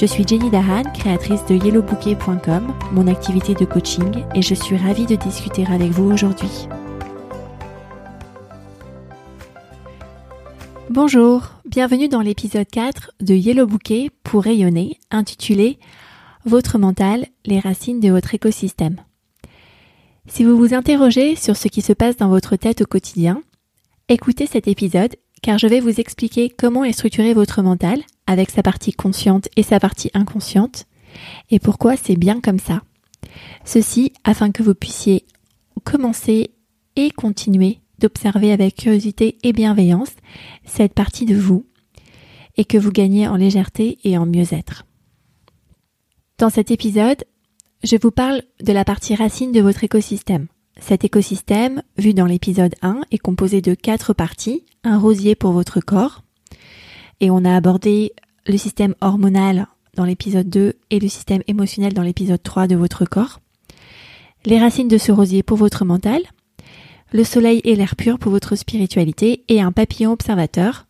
Je suis Jenny Dahan, créatrice de yellowbouquet.com, mon activité de coaching, et je suis ravie de discuter avec vous aujourd'hui. Bonjour, bienvenue dans l'épisode 4 de Yellow Bouquet pour rayonner, intitulé Votre mental, les racines de votre écosystème. Si vous vous interrogez sur ce qui se passe dans votre tête au quotidien, écoutez cet épisode car je vais vous expliquer comment est structuré votre mental avec sa partie consciente et sa partie inconsciente et pourquoi c'est bien comme ça? Ceci afin que vous puissiez commencer et continuer d'observer avec curiosité et bienveillance cette partie de vous et que vous gagnez en légèreté et en mieux-être. Dans cet épisode, je vous parle de la partie racine de votre écosystème. Cet écosystème, vu dans l'épisode 1, est composé de quatre parties, un rosier pour votre corps, et on a abordé le système hormonal dans l'épisode 2 et le système émotionnel dans l'épisode 3 de votre corps, les racines de ce rosier pour votre mental, le soleil et l'air pur pour votre spiritualité, et un papillon observateur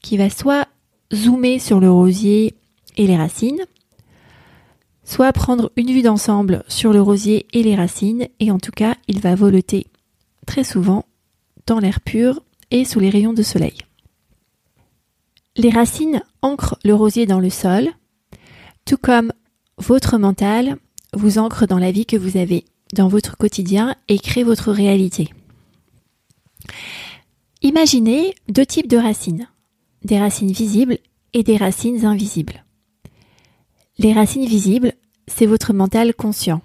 qui va soit zoomer sur le rosier et les racines, soit prendre une vue d'ensemble sur le rosier et les racines, et en tout cas, il va voleter très souvent dans l'air pur et sous les rayons de soleil. Les racines ancrent le rosier dans le sol, tout comme votre mental vous ancre dans la vie que vous avez, dans votre quotidien et crée votre réalité. Imaginez deux types de racines, des racines visibles et des racines invisibles. Les racines visibles, c'est votre mental conscient.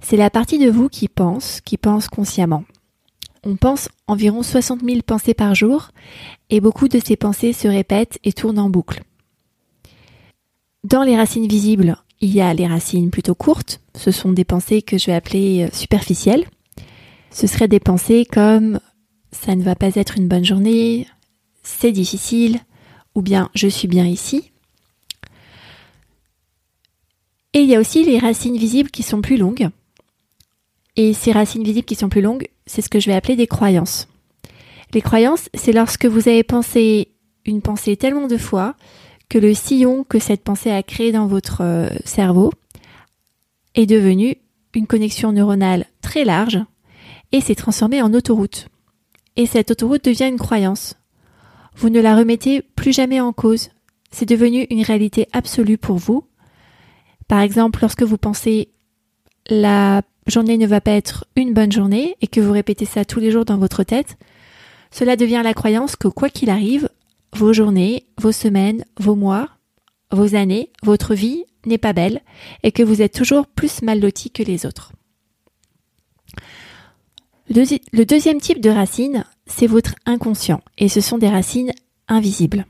C'est la partie de vous qui pense, qui pense consciemment. On pense environ 60 000 pensées par jour et beaucoup de ces pensées se répètent et tournent en boucle. Dans les racines visibles, il y a les racines plutôt courtes. Ce sont des pensées que je vais appeler euh, superficielles. Ce seraient des pensées comme ça ne va pas être une bonne journée, c'est difficile, ou bien je suis bien ici. Et il y a aussi les racines visibles qui sont plus longues. Et ces racines visibles qui sont plus longues, c'est ce que je vais appeler des croyances. Les croyances, c'est lorsque vous avez pensé une pensée tellement de fois que le sillon que cette pensée a créé dans votre euh, cerveau est devenu une connexion neuronale très large et s'est transformé en autoroute. Et cette autoroute devient une croyance. Vous ne la remettez plus jamais en cause. C'est devenu une réalité absolue pour vous par exemple, lorsque vous pensez la journée ne va pas être une bonne journée et que vous répétez ça tous les jours dans votre tête, cela devient la croyance que quoi qu'il arrive, vos journées, vos semaines, vos mois, vos années, votre vie n'est pas belle et que vous êtes toujours plus mal loti que les autres. Le deuxième type de racines, c'est votre inconscient et ce sont des racines invisibles.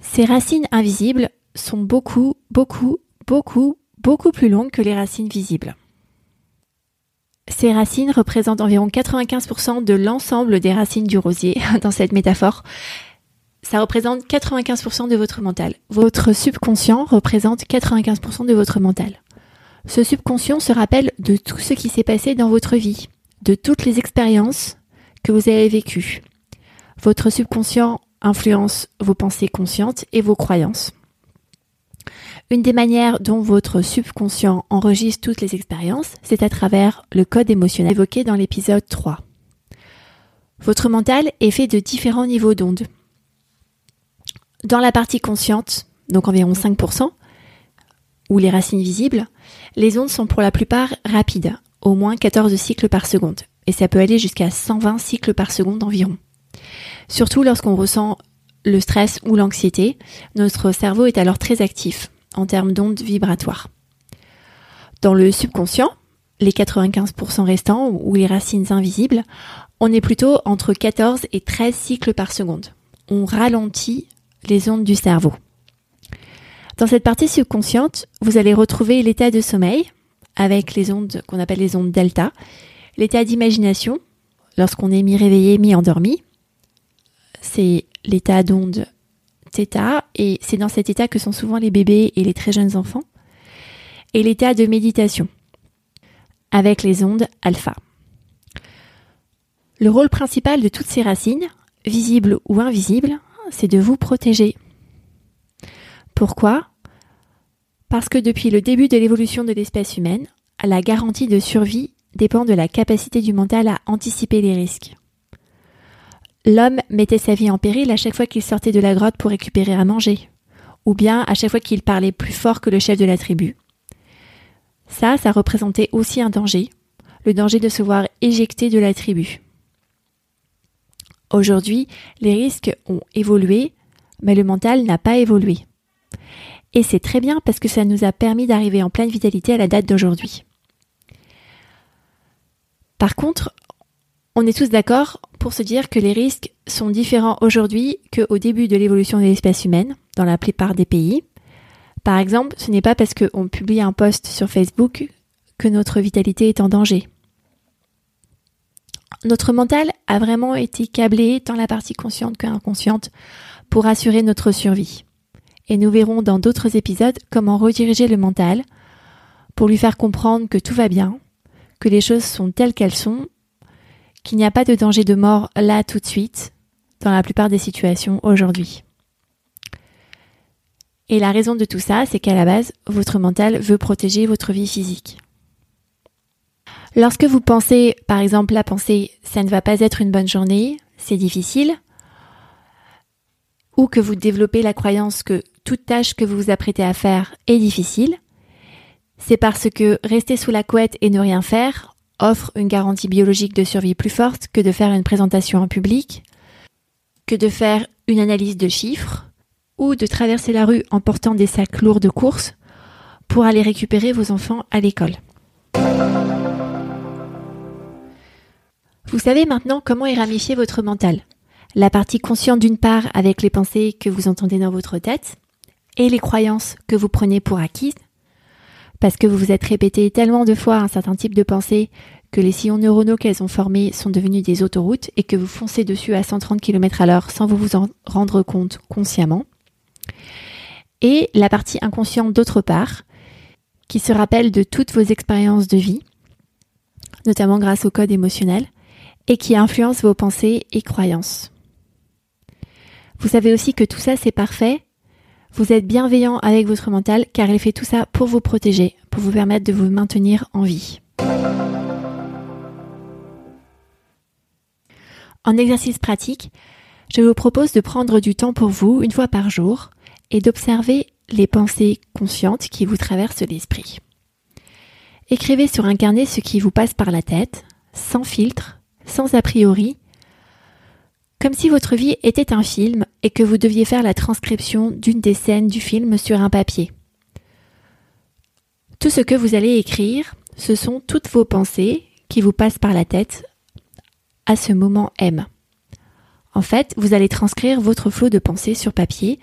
Ces racines invisibles sont beaucoup, beaucoup, beaucoup, beaucoup plus longues que les racines visibles. Ces racines représentent environ 95% de l'ensemble des racines du rosier dans cette métaphore. Ça représente 95% de votre mental. Votre subconscient représente 95% de votre mental. Ce subconscient se rappelle de tout ce qui s'est passé dans votre vie, de toutes les expériences que vous avez vécues. Votre subconscient influence vos pensées conscientes et vos croyances. Une des manières dont votre subconscient enregistre toutes les expériences, c'est à travers le code émotionnel évoqué dans l'épisode 3. Votre mental est fait de différents niveaux d'ondes. Dans la partie consciente, donc environ 5%, ou les racines visibles, les ondes sont pour la plupart rapides, au moins 14 cycles par seconde, et ça peut aller jusqu'à 120 cycles par seconde environ. Surtout lorsqu'on ressent le stress ou l'anxiété, notre cerveau est alors très actif en termes d'ondes vibratoires. Dans le subconscient, les 95% restants ou les racines invisibles, on est plutôt entre 14 et 13 cycles par seconde. On ralentit les ondes du cerveau. Dans cette partie subconsciente, vous allez retrouver l'état de sommeil avec les ondes qu'on appelle les ondes delta, l'état d'imagination lorsqu'on est mi-réveillé, mi-endormi. C'est l'état d'onde et c'est dans cet état que sont souvent les bébés et les très jeunes enfants. Et l'état de méditation avec les ondes alpha. Le rôle principal de toutes ces racines, visibles ou invisibles, c'est de vous protéger. Pourquoi? Parce que depuis le début de l'évolution de l'espèce humaine, la garantie de survie dépend de la capacité du mental à anticiper les risques. L'homme mettait sa vie en péril à chaque fois qu'il sortait de la grotte pour récupérer à manger, ou bien à chaque fois qu'il parlait plus fort que le chef de la tribu. Ça, ça représentait aussi un danger, le danger de se voir éjecté de la tribu. Aujourd'hui, les risques ont évolué, mais le mental n'a pas évolué. Et c'est très bien parce que ça nous a permis d'arriver en pleine vitalité à la date d'aujourd'hui. Par contre, on est tous d'accord pour se dire que les risques sont différents aujourd'hui qu'au début de l'évolution de l'espèce humaine, dans la plupart des pays. Par exemple, ce n'est pas parce qu'on publie un post sur Facebook que notre vitalité est en danger. Notre mental a vraiment été câblé, tant la partie consciente que inconsciente, pour assurer notre survie. Et nous verrons dans d'autres épisodes comment rediriger le mental pour lui faire comprendre que tout va bien, que les choses sont telles qu'elles sont, qu'il n'y a pas de danger de mort là tout de suite, dans la plupart des situations aujourd'hui. Et la raison de tout ça, c'est qu'à la base, votre mental veut protéger votre vie physique. Lorsque vous pensez, par exemple, la pensée ça ne va pas être une bonne journée, c'est difficile, ou que vous développez la croyance que toute tâche que vous vous apprêtez à faire est difficile, c'est parce que rester sous la couette et ne rien faire offre une garantie biologique de survie plus forte que de faire une présentation en public, que de faire une analyse de chiffres, ou de traverser la rue en portant des sacs lourds de course pour aller récupérer vos enfants à l'école. Vous savez maintenant comment est ramifié votre mental. La partie consciente d'une part avec les pensées que vous entendez dans votre tête et les croyances que vous prenez pour acquises parce que vous vous êtes répété tellement de fois un certain type de pensée que les sillons neuronaux qu'elles ont formés sont devenus des autoroutes et que vous foncez dessus à 130 km à l'heure sans vous vous en rendre compte consciemment. Et la partie inconsciente d'autre part, qui se rappelle de toutes vos expériences de vie, notamment grâce au code émotionnel, et qui influence vos pensées et croyances. Vous savez aussi que tout ça c'est parfait vous êtes bienveillant avec votre mental car il fait tout ça pour vous protéger, pour vous permettre de vous maintenir en vie. En exercice pratique, je vous propose de prendre du temps pour vous une fois par jour et d'observer les pensées conscientes qui vous traversent l'esprit. Écrivez sur un carnet ce qui vous passe par la tête, sans filtre, sans a priori, comme si votre vie était un film et que vous deviez faire la transcription d'une des scènes du film sur un papier. Tout ce que vous allez écrire, ce sont toutes vos pensées qui vous passent par la tête à ce moment M. En fait, vous allez transcrire votre flot de pensées sur papier.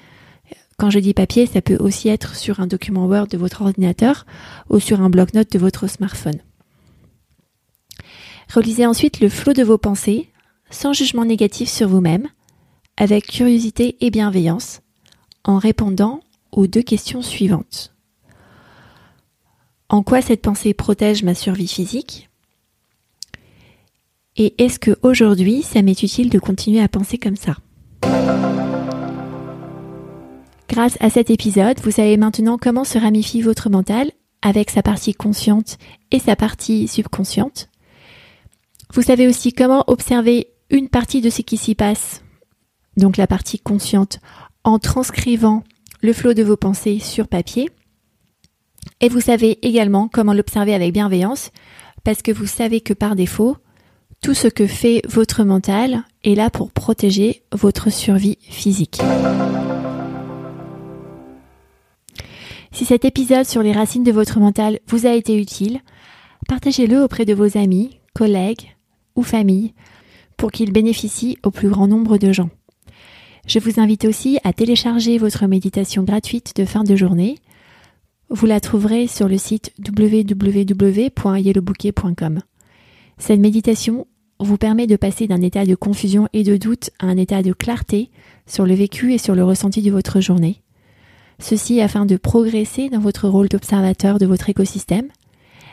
Quand je dis papier, ça peut aussi être sur un document Word de votre ordinateur ou sur un bloc-notes de votre smartphone. Relisez ensuite le flot de vos pensées sans jugement négatif sur vous-même, avec curiosité et bienveillance, en répondant aux deux questions suivantes. En quoi cette pensée protège ma survie physique? Et est-ce que aujourd'hui ça m'est utile de continuer à penser comme ça? Grâce à cet épisode, vous savez maintenant comment se ramifie votre mental avec sa partie consciente et sa partie subconsciente. Vous savez aussi comment observer une partie de ce qui s'y passe, donc la partie consciente, en transcrivant le flot de vos pensées sur papier. Et vous savez également comment l'observer avec bienveillance, parce que vous savez que par défaut, tout ce que fait votre mental est là pour protéger votre survie physique. Si cet épisode sur les racines de votre mental vous a été utile, partagez-le auprès de vos amis, collègues ou familles pour qu'il bénéficie au plus grand nombre de gens. Je vous invite aussi à télécharger votre méditation gratuite de fin de journée. Vous la trouverez sur le site www.yellowbouquet.com. Cette méditation vous permet de passer d'un état de confusion et de doute à un état de clarté sur le vécu et sur le ressenti de votre journée. Ceci afin de progresser dans votre rôle d'observateur de votre écosystème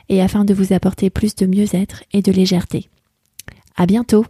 et afin de vous apporter plus de mieux-être et de légèreté. À bientôt!